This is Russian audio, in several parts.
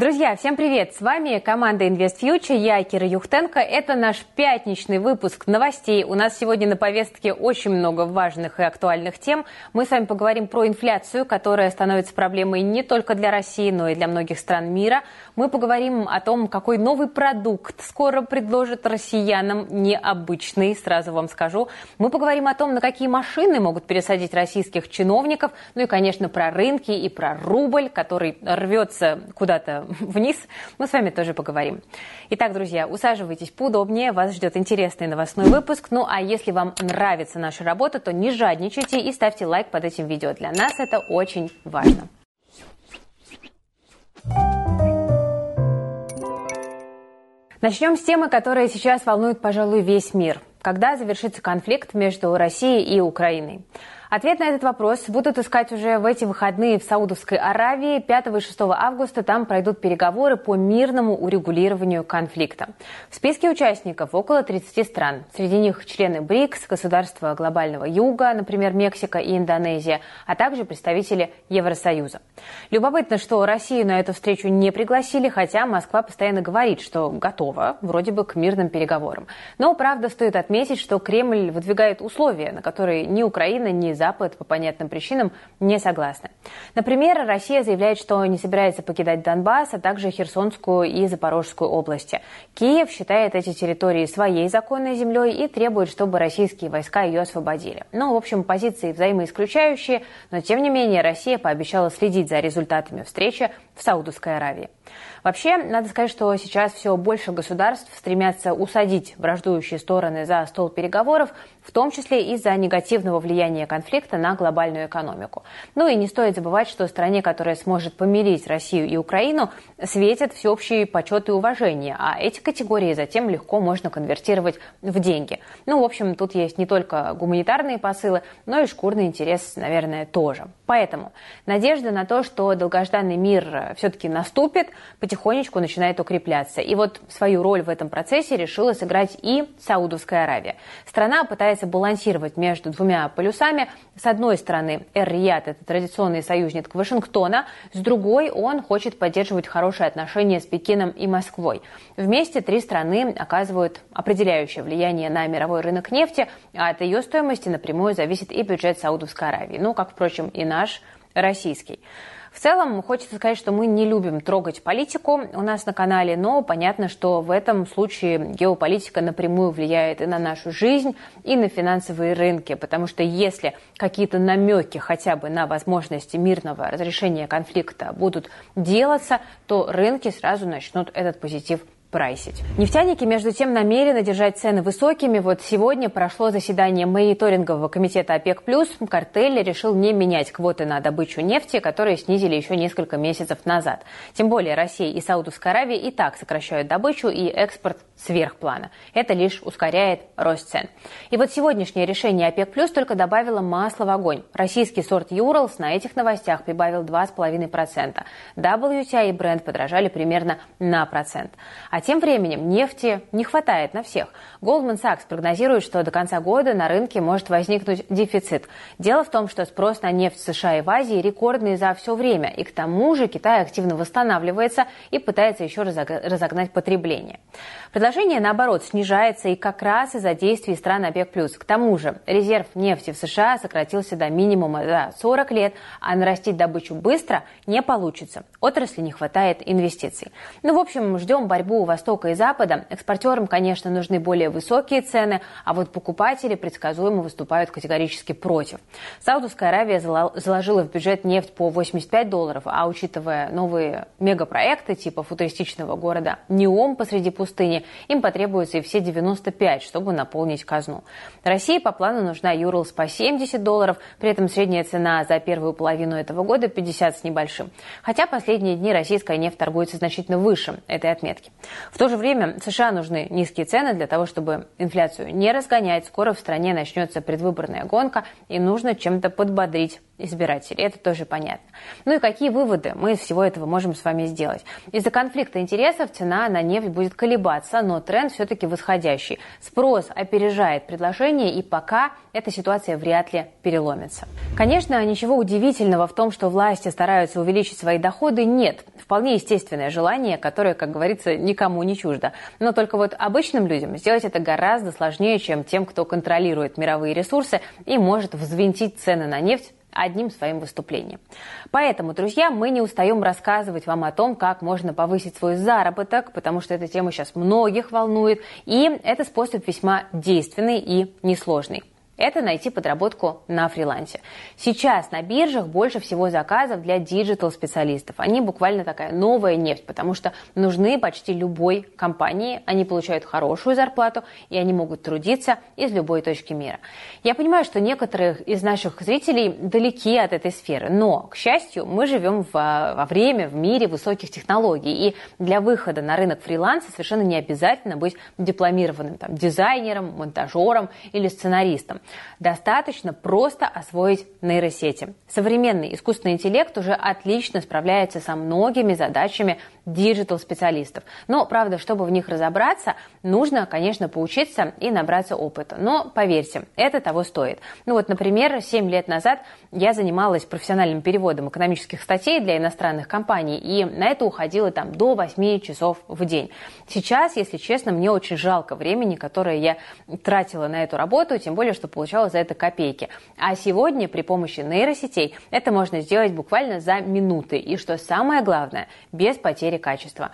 Друзья, всем привет! С вами команда Invest Future, я Кира Юхтенко. Это наш пятничный выпуск новостей. У нас сегодня на повестке очень много важных и актуальных тем. Мы с вами поговорим про инфляцию, которая становится проблемой не только для России, но и для многих стран мира. Мы поговорим о том, какой новый продукт скоро предложат россиянам необычный, сразу вам скажу. Мы поговорим о том, на какие машины могут пересадить российских чиновников. Ну и, конечно, про рынки и про рубль, который рвется куда-то вниз, мы с вами тоже поговорим. Итак, друзья, усаживайтесь поудобнее, вас ждет интересный новостной выпуск. Ну а если вам нравится наша работа, то не жадничайте и ставьте лайк под этим видео. Для нас это очень важно. Начнем с темы, которая сейчас волнует, пожалуй, весь мир. Когда завершится конфликт между Россией и Украиной? Ответ на этот вопрос будут искать уже в эти выходные в Саудовской Аравии. 5 и 6 августа там пройдут переговоры по мирному урегулированию конфликта. В списке участников около 30 стран. Среди них члены БРИКС, государства глобального юга, например, Мексика и Индонезия, а также представители Евросоюза. Любопытно, что Россию на эту встречу не пригласили, хотя Москва постоянно говорит, что готова вроде бы к мирным переговорам. Но, правда, стоит отметить, что Кремль выдвигает условия, на которые ни Украина, ни Запад по понятным причинам не согласны. Например, Россия заявляет, что не собирается покидать Донбасс, а также Херсонскую и Запорожскую области. Киев считает эти территории своей законной землей и требует, чтобы российские войска ее освободили. Ну, в общем, позиции взаимоисключающие, но тем не менее Россия пообещала следить за результатами встречи в Саудовской Аравии. Вообще, надо сказать, что сейчас все больше государств стремятся усадить враждующие стороны за стол переговоров, в том числе из-за негативного влияния конфликта на глобальную экономику. Ну и не стоит забывать, что стране, которая сможет помирить Россию и Украину, светят всеобщий почет и уважение, а эти категории затем легко можно конвертировать в деньги. Ну, в общем, тут есть не только гуманитарные посылы, но и шкурный интерес, наверное, тоже. Поэтому надежда на то, что долгожданный мир все-таки наступит, потихонечку начинает укрепляться. И вот свою роль в этом процессе решила сыграть и Саудовская Аравия. Страна пытается балансировать между двумя полюсами. С одной стороны, Эр-Рияд – это традиционный союзник Вашингтона, с другой он хочет поддерживать хорошие отношения с Пекином и Москвой. Вместе три страны оказывают определяющее влияние на мировой рынок нефти, а от ее стоимости напрямую зависит и бюджет Саудовской Аравии, ну, как, впрочем, и наш российский. В целом, хочется сказать, что мы не любим трогать политику у нас на канале, но понятно, что в этом случае геополитика напрямую влияет и на нашу жизнь, и на финансовые рынки, потому что если какие-то намеки хотя бы на возможности мирного разрешения конфликта будут делаться, то рынки сразу начнут этот позитив прайсить. Нефтяники, между тем, намерены держать цены высокими. Вот сегодня прошло заседание мониторингового комитета ОПЕК+. Картель решил не менять квоты на добычу нефти, которые снизили еще несколько месяцев назад. Тем более Россия и Саудовская Аравия и так сокращают добычу и экспорт сверх плана. Это лишь ускоряет рост цен. И вот сегодняшнее решение ОПЕК+, только добавило масло в огонь. Российский сорт Юралс на этих новостях прибавил 2,5%. WTI и Brent подражали примерно на процент. А а тем временем нефти не хватает на всех. Goldman Sachs прогнозирует, что до конца года на рынке может возникнуть дефицит. Дело в том, что спрос на нефть в США и в Азии рекордный за все время. И к тому же Китай активно восстанавливается и пытается еще разогнать потребление. Предложение, наоборот, снижается и как раз из-за действий стран ОПЕК+. К тому же резерв нефти в США сократился до минимума за 40 лет, а нарастить добычу быстро не получится. Отрасли не хватает инвестиций. Ну, в общем, ждем борьбу Востока и Запада. Экспортерам, конечно, нужны более высокие цены, а вот покупатели предсказуемо выступают категорически против. Саудовская Аравия заложила в бюджет нефть по 85 долларов, а учитывая новые мегапроекты типа футуристичного города Неом посреди пустыни, им потребуется и все 95, чтобы наполнить казну. России по плану нужна Юрлс по 70 долларов, при этом средняя цена за первую половину этого года 50 с небольшим. Хотя последние дни российская нефть торгуется значительно выше этой отметки. В то же время США нужны низкие цены для того, чтобы инфляцию не разгонять. Скоро в стране начнется предвыборная гонка, и нужно чем-то подбодрить избирателей. Это тоже понятно. Ну и какие выводы мы из всего этого можем с вами сделать? Из-за конфликта интересов цена на нефть будет колебаться, но тренд все-таки восходящий. Спрос опережает предложение, и пока эта ситуация вряд ли переломится. Конечно, ничего удивительного в том, что власти стараются увеличить свои доходы, нет. Вполне естественное желание, которое, как говорится, никому не чуждо. Но только вот обычным людям сделать это гораздо сложнее, чем тем, кто контролирует мировые ресурсы и может взвинтить цены на нефть одним своим выступлением. Поэтому, друзья, мы не устаем рассказывать вам о том, как можно повысить свой заработок, потому что эта тема сейчас многих волнует, и это способ весьма действенный и несложный это найти подработку на фрилансе. Сейчас на биржах больше всего заказов для digital-специалистов. Они буквально такая новая нефть, потому что нужны почти любой компании. Они получают хорошую зарплату, и они могут трудиться из любой точки мира. Я понимаю, что некоторых из наших зрителей далеки от этой сферы, но, к счастью, мы живем в, во время, в мире высоких технологий, и для выхода на рынок фриланса совершенно не обязательно быть дипломированным там, дизайнером, монтажером или сценаристом. Достаточно просто освоить нейросети. Современный искусственный интеллект уже отлично справляется со многими задачами digital-специалистов. Но, правда, чтобы в них разобраться, нужно, конечно, поучиться и набраться опыта. Но, поверьте, это того стоит. Ну вот, например, 7 лет назад я занималась профессиональным переводом экономических статей для иностранных компаний, и на это уходило там до 8 часов в день. Сейчас, если честно, мне очень жалко времени, которое я тратила на эту работу, тем более, что получала за это копейки. А сегодня при помощи нейросетей это можно сделать буквально за минуты. И что самое главное, без потери качества.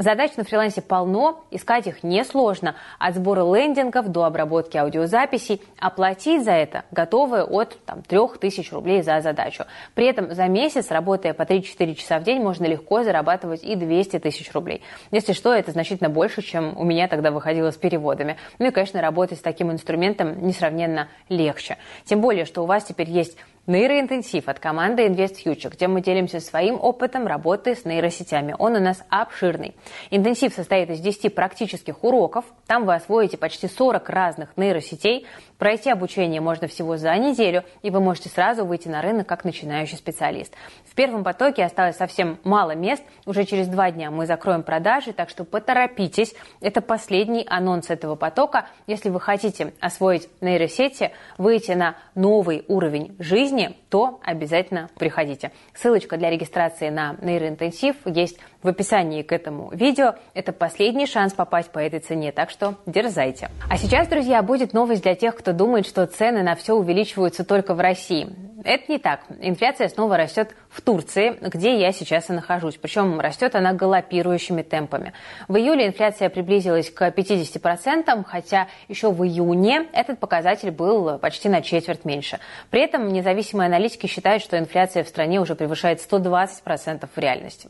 Задач на фрилансе полно, искать их несложно. От сбора лендингов до обработки аудиозаписей. Оплатить за это готовы от там, 3000 рублей за задачу. При этом за месяц, работая по 3-4 часа в день, можно легко зарабатывать и 200 тысяч рублей. Если что, это значительно больше, чем у меня тогда выходило с переводами. Ну и, конечно, работать с таким инструментом несравненно легче. Тем более, что у вас теперь есть Нейроинтенсив от команды InvestFuture, где мы делимся своим опытом работы с нейросетями. Он у нас обширный. Интенсив состоит из 10 практических уроков. Там вы освоите почти 40 разных нейросетей. Пройти обучение можно всего за неделю, и вы можете сразу выйти на рынок как начинающий специалист. В первом потоке осталось совсем мало мест. Уже через два дня мы закроем продажи, так что поторопитесь. Это последний анонс этого потока. Если вы хотите освоить нейросети, выйти на новый уровень жизни, жизни, то обязательно приходите. Ссылочка для регистрации на нейроинтенсив есть в описании к этому видео. Это последний шанс попасть по этой цене, так что дерзайте. А сейчас, друзья, будет новость для тех, кто думает, что цены на все увеличиваются только в России. Это не так. Инфляция снова растет в Турции, где я сейчас и нахожусь. Причем растет она галопирующими темпами. В июле инфляция приблизилась к 50%, хотя еще в июне этот показатель был почти на четверть меньше. При этом независимые аналитики считают, что инфляция в стране уже превышает 120% в реальности.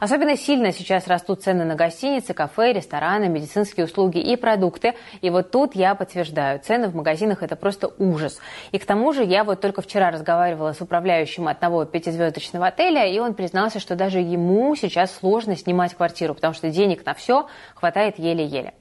Особенно сильно сейчас растут цены на гостиницы, кафе, рестораны, медицинские услуги и продукты. И вот тут я подтверждаю, цены в магазинах это просто ужас. И к тому же я вот только вчера разговаривала разговаривала с управляющим одного пятизвездочного отеля, и он признался, что даже ему сейчас сложно снимать квартиру, потому что денег на все хватает еле-еле.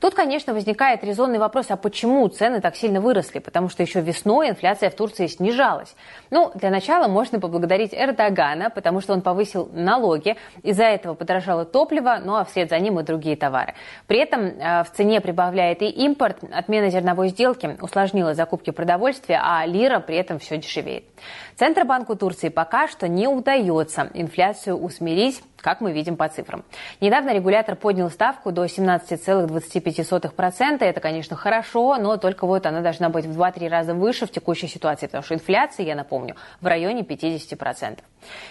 Тут, конечно, возникает резонный вопрос, а почему цены так сильно выросли? Потому что еще весной инфляция в Турции снижалась. Ну, для начала можно поблагодарить Эрдогана, потому что он повысил налоги, из-за этого подорожало топливо, ну а вслед за ним и другие товары. При этом э, в цене прибавляет и импорт, отмена зерновой сделки усложнила закупки продовольствия, а лира при этом все дешевеет. Центробанку Турции пока что не удается инфляцию усмирить, как мы видим по цифрам. Недавно регулятор поднял ставку до 17,25%. Это, конечно, хорошо, но только вот она должна быть в 2-3 раза выше в текущей ситуации, потому что инфляция, я напомню, в районе 50%.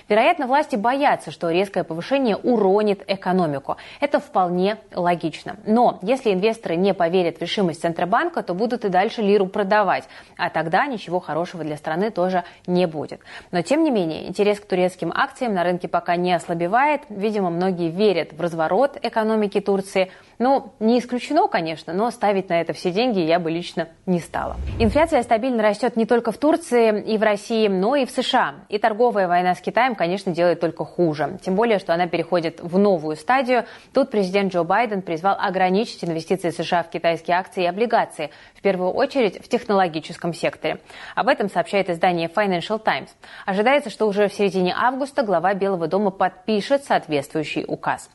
Вероятно, власти боятся, что резкое повышение уронит экономику. Это вполне логично. Но если инвесторы не поверят в решимость Центробанка, то будут и дальше лиру продавать. А тогда ничего хорошего для страны тоже не будет. Но, тем не менее, интерес к турецким акциям на рынке пока не ослабевает, Видимо, многие верят в разворот экономики Турции. Ну, не исключено, конечно, но ставить на это все деньги я бы лично не стала. Инфляция стабильно растет не только в Турции и в России, но и в США. И торговая война с Китаем, конечно, делает только хуже. Тем более, что она переходит в новую стадию. Тут президент Джо Байден призвал ограничить инвестиции США в китайские акции и облигации, в первую очередь в технологическом секторе. Об этом сообщает издание Financial Times. Ожидается, что уже в середине августа глава Белого дома подпишет соответствующий указ.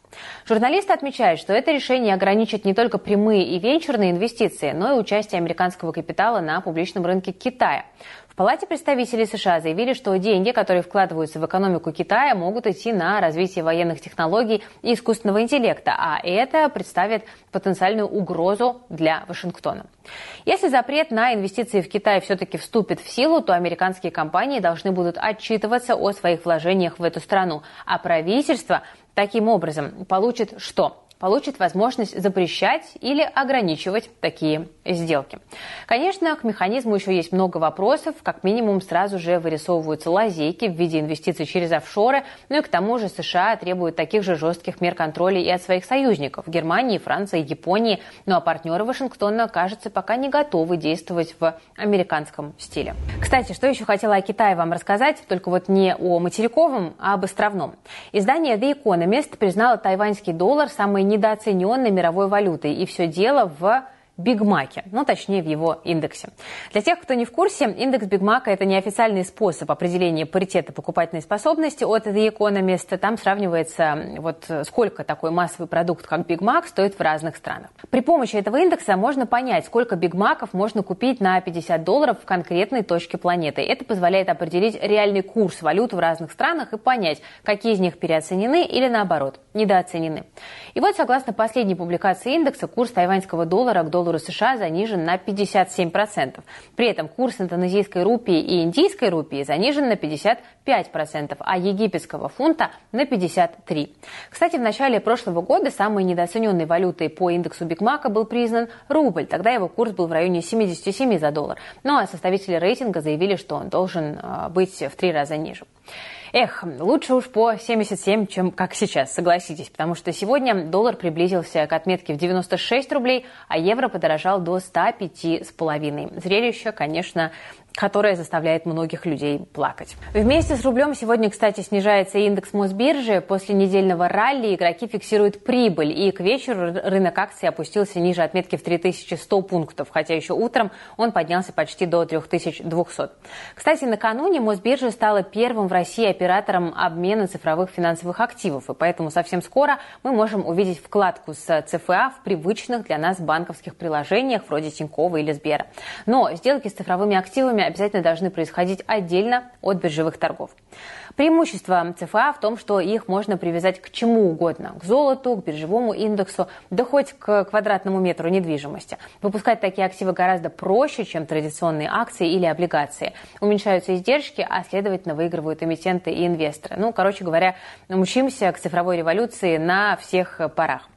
Журналисты отмечают, что это решение ограничит не только прямые и венчурные инвестиции, но и участие американского капитала на публичном рынке Китая. В Палате представителей США заявили, что деньги, которые вкладываются в экономику Китая, могут идти на развитие военных технологий и искусственного интеллекта, а это представит потенциальную угрозу для Вашингтона. Если запрет на инвестиции в Китай все-таки вступит в силу, то американские компании должны будут отчитываться о своих вложениях в эту страну, а правительство таким образом получит что? Получит возможность запрещать или ограничивать такие сделки. Конечно, к механизму еще есть много вопросов. Как минимум, сразу же вырисовываются лазейки в виде инвестиций через офшоры. Ну и к тому же США требуют таких же жестких мер контроля и от своих союзников – Германии, Франции, Японии. Ну а партнеры Вашингтона, кажется, пока не готовы действовать в американском стиле. Кстати, что еще хотела о Китае вам рассказать, только вот не о материковом, а об островном. Издание The Economist признало тайваньский доллар самой недооцененной мировой валютой. И все дело в Бигмаке, ну точнее в его индексе. Для тех, кто не в курсе, индекс Бигмака – это неофициальный способ определения паритета покупательной способности от The Economist. Там сравнивается, вот сколько такой массовый продукт, как Бигмак, стоит в разных странах. При помощи этого индекса можно понять, сколько Бигмаков можно купить на 50 долларов в конкретной точке планеты. Это позволяет определить реальный курс валют в разных странах и понять, какие из них переоценены или наоборот, недооценены. И вот согласно последней публикации индекса, курс тайваньского доллара к доллару доллару США занижен на 57%. При этом курс индонезийской рупии и индийской рупии занижен на 55%, а египетского фунта на 53%. Кстати, в начале прошлого года самой недооцененной валютой по индексу Бигмака был признан рубль. Тогда его курс был в районе 77 за доллар. Ну а составители рейтинга заявили, что он должен а, быть в три раза ниже. Эх, лучше уж по 77, чем как сейчас, согласитесь, потому что сегодня доллар приблизился к отметке в 96 рублей, а евро подорожал до 105,5. Зрелище, конечно, которая заставляет многих людей плакать. Вместе с рублем сегодня, кстати, снижается индекс Мосбиржи. После недельного ралли игроки фиксируют прибыль, и к вечеру рынок акций опустился ниже отметки в 3100 пунктов, хотя еще утром он поднялся почти до 3200. Кстати, накануне Мосбиржа стала первым в России оператором обмена цифровых финансовых активов, и поэтому совсем скоро мы можем увидеть вкладку с ЦФА в привычных для нас банковских приложениях вроде Тинькова или Сбера. Но сделки с цифровыми активами обязательно должны происходить отдельно от биржевых торгов. Преимущество ЦФА в том, что их можно привязать к чему угодно, к золоту, к биржевому индексу, да хоть к квадратному метру недвижимости. Выпускать такие активы гораздо проще, чем традиционные акции или облигации. Уменьшаются издержки, а следовательно выигрывают эмитенты и инвесторы. Ну, короче говоря, учимся к цифровой революции на всех парах.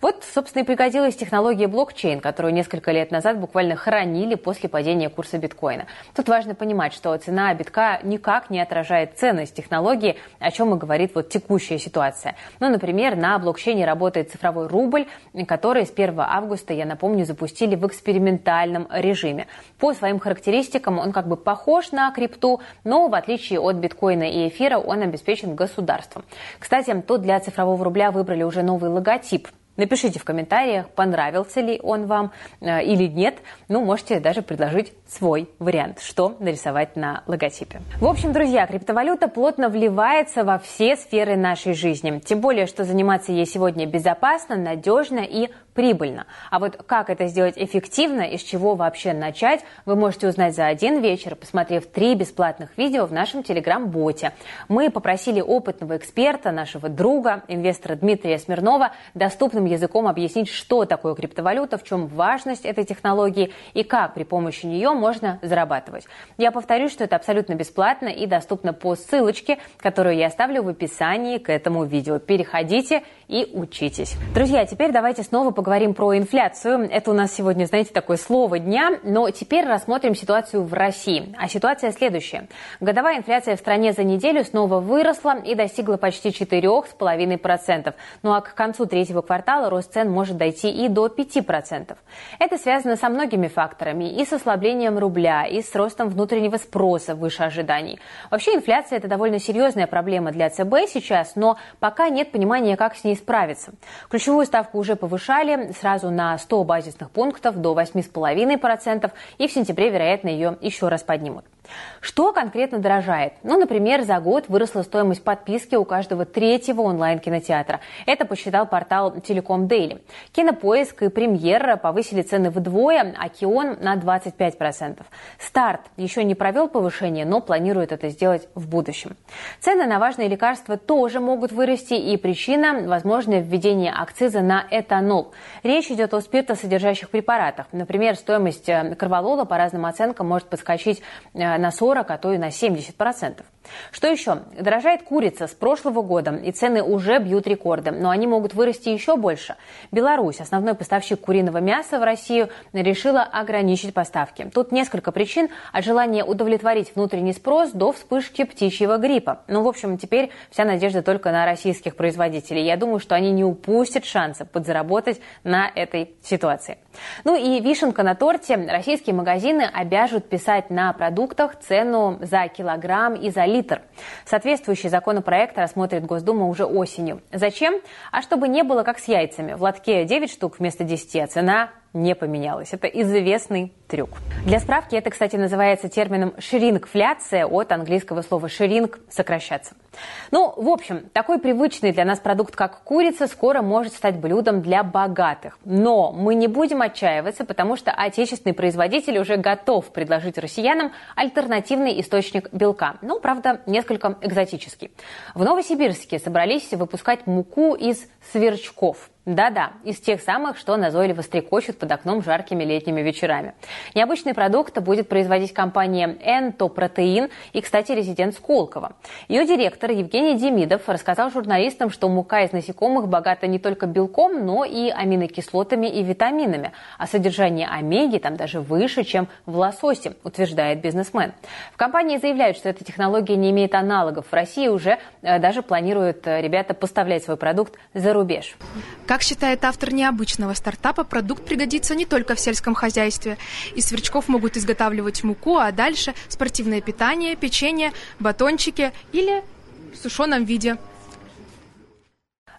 Вот, собственно, и пригодилась технология блокчейн, которую несколько лет назад буквально хранили после падения курса биткоина. Тут важно понимать, что цена битка никак не отражает ценность технологии, о чем и говорит вот текущая ситуация. Ну, например, на блокчейне работает цифровой рубль, который с 1 августа, я напомню, запустили в экспериментальном режиме. По своим характеристикам он как бы похож на крипту, но в отличие от биткоина и эфира он обеспечен государством. Кстати, тут для цифрового рубля выбрали уже новый логотип – Напишите в комментариях, понравился ли он вам э, или нет. Ну, можете даже предложить свой вариант, что нарисовать на логотипе. В общем, друзья, криптовалюта плотно вливается во все сферы нашей жизни. Тем более, что заниматься ей сегодня безопасно, надежно и прибыльно. А вот как это сделать эффективно и с чего вообще начать, вы можете узнать за один вечер, посмотрев три бесплатных видео в нашем телеграм-боте. Мы попросили опытного эксперта, нашего друга, инвестора Дмитрия Смирнова, доступным языком объяснить, что такое криптовалюта, в чем важность этой технологии и как при помощи нее можно зарабатывать. Я повторюсь, что это абсолютно бесплатно и доступно по ссылочке, которую я оставлю в описании к этому видео. Переходите и учитесь. Друзья, теперь давайте снова поговорим про инфляцию. Это у нас сегодня, знаете, такое слово дня, но теперь рассмотрим ситуацию в России. А ситуация следующая. Годовая инфляция в стране за неделю снова выросла и достигла почти 4,5%. Ну а к концу третьего квартала рост цен может дойти и до 5%. Это связано со многими факторами. И с ослаблением рубля, и с ростом внутреннего спроса выше ожиданий. Вообще инфляция – это довольно серьезная проблема для ЦБ сейчас, но пока нет понимания, как с ней справиться. Ключевую ставку уже повышали сразу на 100 базисных пунктов до 8,5%, и в сентябре, вероятно, ее еще раз поднимут. Что конкретно дорожает? Ну, например, за год выросла стоимость подписки у каждого третьего онлайн-кинотеатра. Это посчитал портал Телеком Дейли. Кинопоиск и Премьер повысили цены вдвое, а Кион на 25%. Старт еще не провел повышение, но планирует это сделать в будущем. Цены на важные лекарства тоже могут вырасти, и причина – возможное введение акциза на этанол. Речь идет о спиртосодержащих препаратах. Например, стоимость э, корвалола по разным оценкам может подскочить э, на 40, а то и на 70%. Что еще? Дорожает курица с прошлого года, и цены уже бьют рекорды, но они могут вырасти еще больше. Беларусь, основной поставщик куриного мяса в Россию, решила ограничить поставки. Тут несколько причин от желания удовлетворить внутренний спрос до вспышки птичьего гриппа. Ну, в общем, теперь вся надежда только на российских производителей. Я думаю, что они не упустят шанса подзаработать на этой ситуации. Ну и вишенка на торте. Российские магазины обяжут писать на продуктах цену за килограмм и за литр. Соответствующий законопроект рассмотрит Госдума уже осенью. Зачем? А чтобы не было как с яйцами. В лотке 9 штук вместо 10, а цена не поменялась. Это известный трюк. Для справки, это, кстати, называется термином шрингфляция от английского слова шринг – сокращаться. Ну, в общем, такой привычный для нас продукт, как курица, скоро может стать блюдом для богатых. Но мы не будем отчаиваться, потому что отечественный производитель уже готов предложить россиянам альтернативный источник белка. Ну, правда, несколько экзотический. В Новосибирске собрались выпускать муку из сверчков. Да-да, из тех самых, что назойливо стрекочут под окном жаркими летними вечерами. Необычный продукт будет производить компания «Энтопротеин» и, кстати, резидент Сколково. Ее директор Евгений Демидов рассказал журналистам, что мука из насекомых богата не только белком, но и аминокислотами и витаминами. А содержание омеги там даже выше, чем в лососе, утверждает бизнесмен. В компании заявляют, что эта технология не имеет аналогов. В России уже э, даже планируют э, ребята поставлять свой продукт за рубеж. Как считает автор необычного стартапа, продукт пригодится не только в сельском хозяйстве. Из сверчков могут изготавливать муку, а дальше спортивное питание, печенье, батончики или в сушеном виде –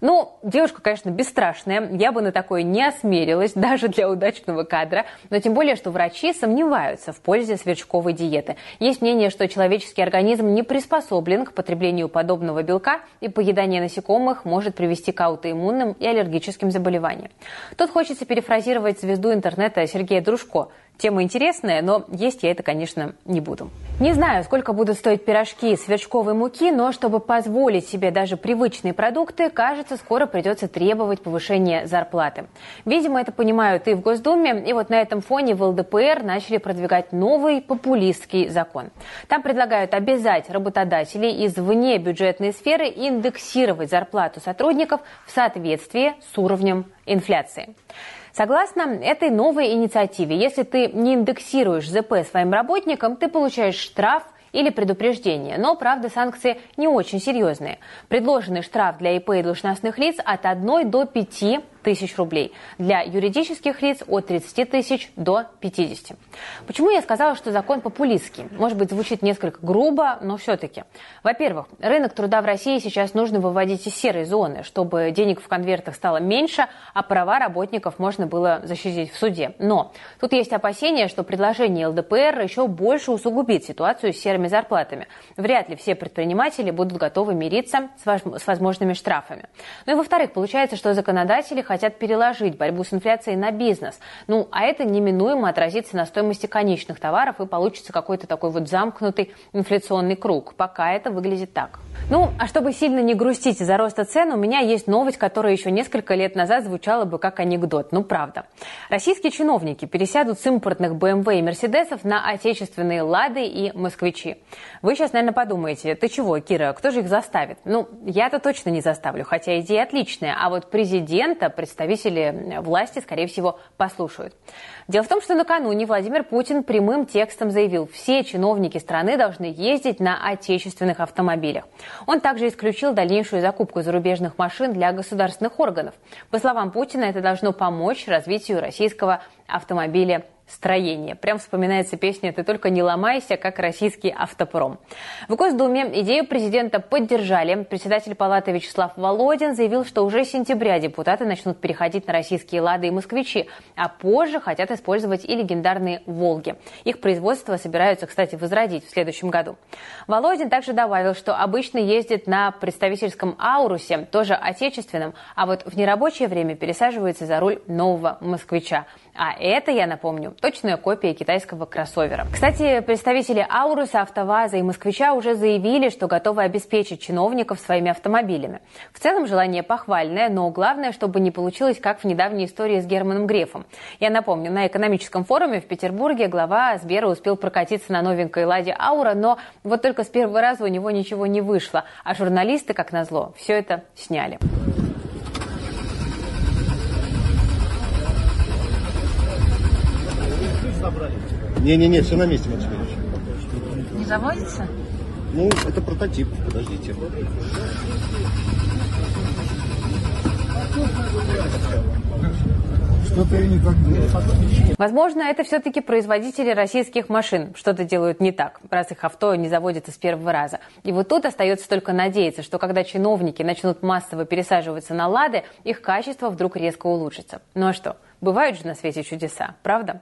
ну, девушка, конечно, бесстрашная. Я бы на такое не осмелилась, даже для удачного кадра. Но тем более, что врачи сомневаются в пользе сверчковой диеты. Есть мнение, что человеческий организм не приспособлен к потреблению подобного белка, и поедание насекомых может привести к аутоиммунным и аллергическим заболеваниям. Тут хочется перефразировать звезду интернета Сергея Дружко. Тема интересная, но есть я это, конечно, не буду. Не знаю, сколько будут стоить пирожки из сверчковой муки, но чтобы позволить себе даже привычные продукты, кажется, скоро придется требовать повышения зарплаты. Видимо, это понимают и в Госдуме, и вот на этом фоне в ЛДПР начали продвигать новый популистский закон. Там предлагают обязать работодателей из вне бюджетной сферы индексировать зарплату сотрудников в соответствии с уровнем инфляции. Согласно этой новой инициативе, если ты не индексируешь ЗП своим работникам, ты получаешь штраф или предупреждение. Но, правда, санкции не очень серьезные. Предложенный штраф для ИП и должностных лиц от 1 до 5 тысяч рублей. Для юридических лиц от 30 тысяч до 50. Почему я сказала, что закон популистский? Может быть, звучит несколько грубо, но все-таки. Во-первых, рынок труда в России сейчас нужно выводить из серой зоны, чтобы денег в конвертах стало меньше, а права работников можно было защитить в суде. Но тут есть опасения, что предложение ЛДПР еще больше усугубит ситуацию с серыми зарплатами. Вряд ли все предприниматели будут готовы мириться с возможными штрафами. Ну и во-вторых, получается, что законодатели хотят переложить борьбу с инфляцией на бизнес. Ну, а это неминуемо отразится на стоимости конечных товаров и получится какой-то такой вот замкнутый инфляционный круг. Пока это выглядит так. Ну, а чтобы сильно не грустить из-за роста цен, у меня есть новость, которая еще несколько лет назад звучала бы как анекдот. Ну, правда. Российские чиновники пересядут с импортных BMW и Мерседесов на отечественные «Лады» и «Москвичи». Вы сейчас, наверное, подумаете, ты чего, Кира, кто же их заставит? Ну, я-то точно не заставлю, хотя идея отличная. А вот президента представители власти, скорее всего, послушают. Дело в том, что накануне Владимир Путин прямым текстом заявил, все чиновники страны должны ездить на отечественных автомобилях. Он также исключил дальнейшую закупку зарубежных машин для государственных органов. По словам Путина, это должно помочь развитию российского автомобиля строение. Прям вспоминается песня «Ты только не ломайся», как российский автопром. В Госдуме идею президента поддержали. Председатель палаты Вячеслав Володин заявил, что уже с сентября депутаты начнут переходить на российские «Лады» и «Москвичи», а позже хотят использовать и легендарные «Волги». Их производство собираются, кстати, возродить в следующем году. Володин также добавил, что обычно ездит на представительском «Аурусе», тоже отечественном, а вот в нерабочее время пересаживается за руль нового «Москвича». А это, я напомню, точная копия китайского кроссовера. Кстати, представители Ауруса, АвтоВАЗа и Москвича уже заявили, что готовы обеспечить чиновников своими автомобилями. В целом желание похвальное, но главное, чтобы не получилось, как в недавней истории с Германом Грефом. Я напомню, на экономическом форуме в Петербурге глава Сбера успел прокатиться на новенькой «Ладе Аура», но вот только с первого раза у него ничего не вышло, а журналисты, как назло, все это сняли. Собрали? Не-не-не, все на месте, Максим Не заводится? Ну, это прототип, подождите. Что-то я не так делаю. Возможно, это все-таки производители российских машин что-то делают не так, раз их авто не заводится с первого раза. И вот тут остается только надеяться, что когда чиновники начнут массово пересаживаться на «Лады», их качество вдруг резко улучшится. Ну а что? Бывают же на свете чудеса, правда?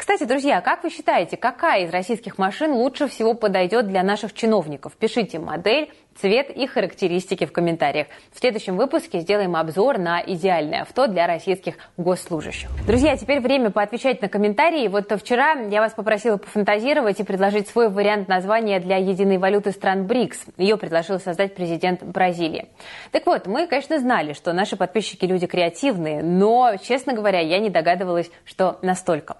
Кстати, друзья, как вы считаете, какая из российских машин лучше всего подойдет для наших чиновников? Пишите модель, цвет и характеристики в комментариях. В следующем выпуске сделаем обзор на идеальное авто для российских госслужащих. Друзья, теперь время поотвечать на комментарии. Вот вчера я вас попросила пофантазировать и предложить свой вариант названия для единой валюты стран БРИКС. Ее предложил создать президент Бразилии. Так вот, мы, конечно, знали, что наши подписчики люди креативные, но, честно говоря, я не догадывалась, что настолько.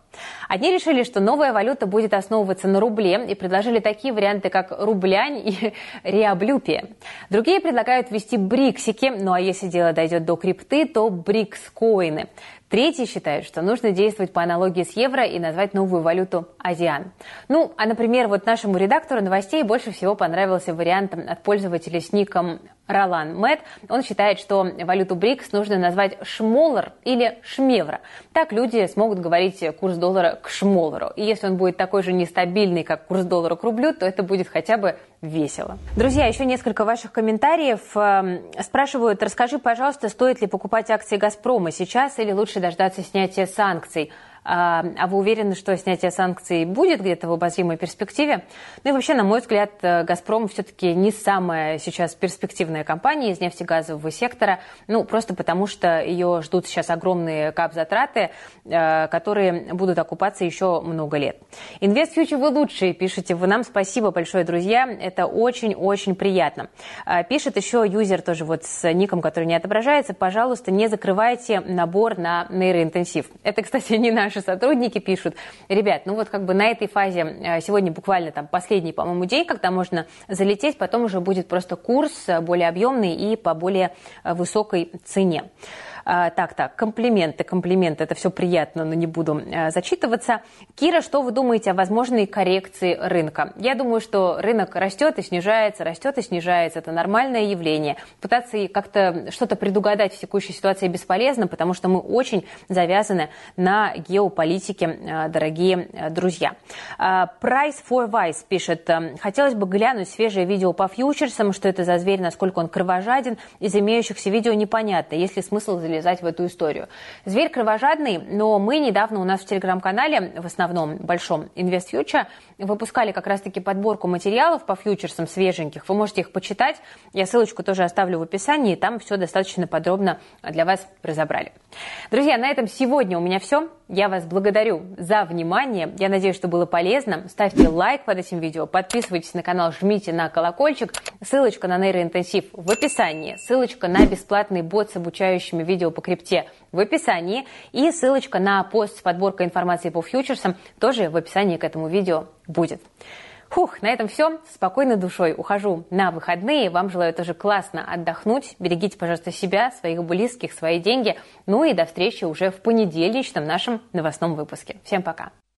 Одни решили, что новая валюта будет основываться на рубле и предложили такие варианты, как рублянь и реаблюпия. Другие предлагают ввести бриксики, ну а если дело дойдет до крипты, то брикс-коины. Третьи считают, что нужно действовать по аналогии с евро и назвать новую валюту азиан. Ну, а, например, вот нашему редактору новостей больше всего понравился вариант от пользователя с ником Ролан Мэт. Он считает, что валюту БРИКС нужно назвать шмоллар или шмевро. Так люди смогут говорить курс доллара к шмоллару. И если он будет такой же нестабильный, как курс доллара к рублю, то это будет хотя бы весело. Друзья, еще несколько ваших комментариев. Эм, спрашивают, расскажи, пожалуйста, стоит ли покупать акции «Газпрома» сейчас или лучше дождаться снятия санкций? А, а вы уверены, что снятие санкций будет где-то в обозримой перспективе? Ну и вообще, на мой взгляд, э, «Газпром» все-таки не самая сейчас перспективная компания из нефтегазового сектора, ну просто потому что ее ждут сейчас огромные кап-затраты, э, которые будут окупаться еще много лет. Инвест Фьючер вы лучшие, пишите вы нам. Спасибо большое, друзья. Это очень-очень приятно. А, пишет еще юзер тоже вот с ником, который не отображается. Пожалуйста, не закрывайте набор на нейроинтенсив. Это, кстати, не наш наши сотрудники пишут, ребят, ну вот как бы на этой фазе э, сегодня буквально там последний, по-моему, день, когда можно залететь, потом уже будет просто курс э, более объемный и по более э, высокой цене. А, так, так, комплименты, комплименты, это все приятно, но не буду а, зачитываться. Кира, что вы думаете о возможной коррекции рынка? Я думаю, что рынок растет и снижается, растет и снижается. Это нормальное явление. Пытаться как-то что-то предугадать в текущей ситуации бесполезно, потому что мы очень завязаны на геополитике, а, дорогие друзья. Price for Vice пишет, хотелось бы глянуть свежее видео по фьючерсам, что это за зверь, насколько он кровожаден. Из имеющихся видео непонятно, есть ли смысл влезать в эту историю. Зверь кровожадный, но мы недавно у нас в телеграм-канале, в основном большом InvestFuture, выпускали как раз-таки подборку материалов по фьючерсам свеженьких. Вы можете их почитать. Я ссылочку тоже оставлю в описании. Там все достаточно подробно для вас разобрали. Друзья, на этом сегодня у меня все. Я вас благодарю за внимание. Я надеюсь, что было полезно. Ставьте лайк под этим видео, подписывайтесь на канал, жмите на колокольчик. Ссылочка на нейроинтенсив в описании. Ссылочка на бесплатный бот с обучающими видео по крипте в описании. И ссылочка на пост с подборкой информации по фьючерсам тоже в описании к этому видео будет. Фух, на этом все. Спокойной душой ухожу на выходные. Вам желаю тоже классно отдохнуть. Берегите, пожалуйста, себя, своих близких, свои деньги. Ну и до встречи уже в понедельничном нашем новостном выпуске. Всем пока.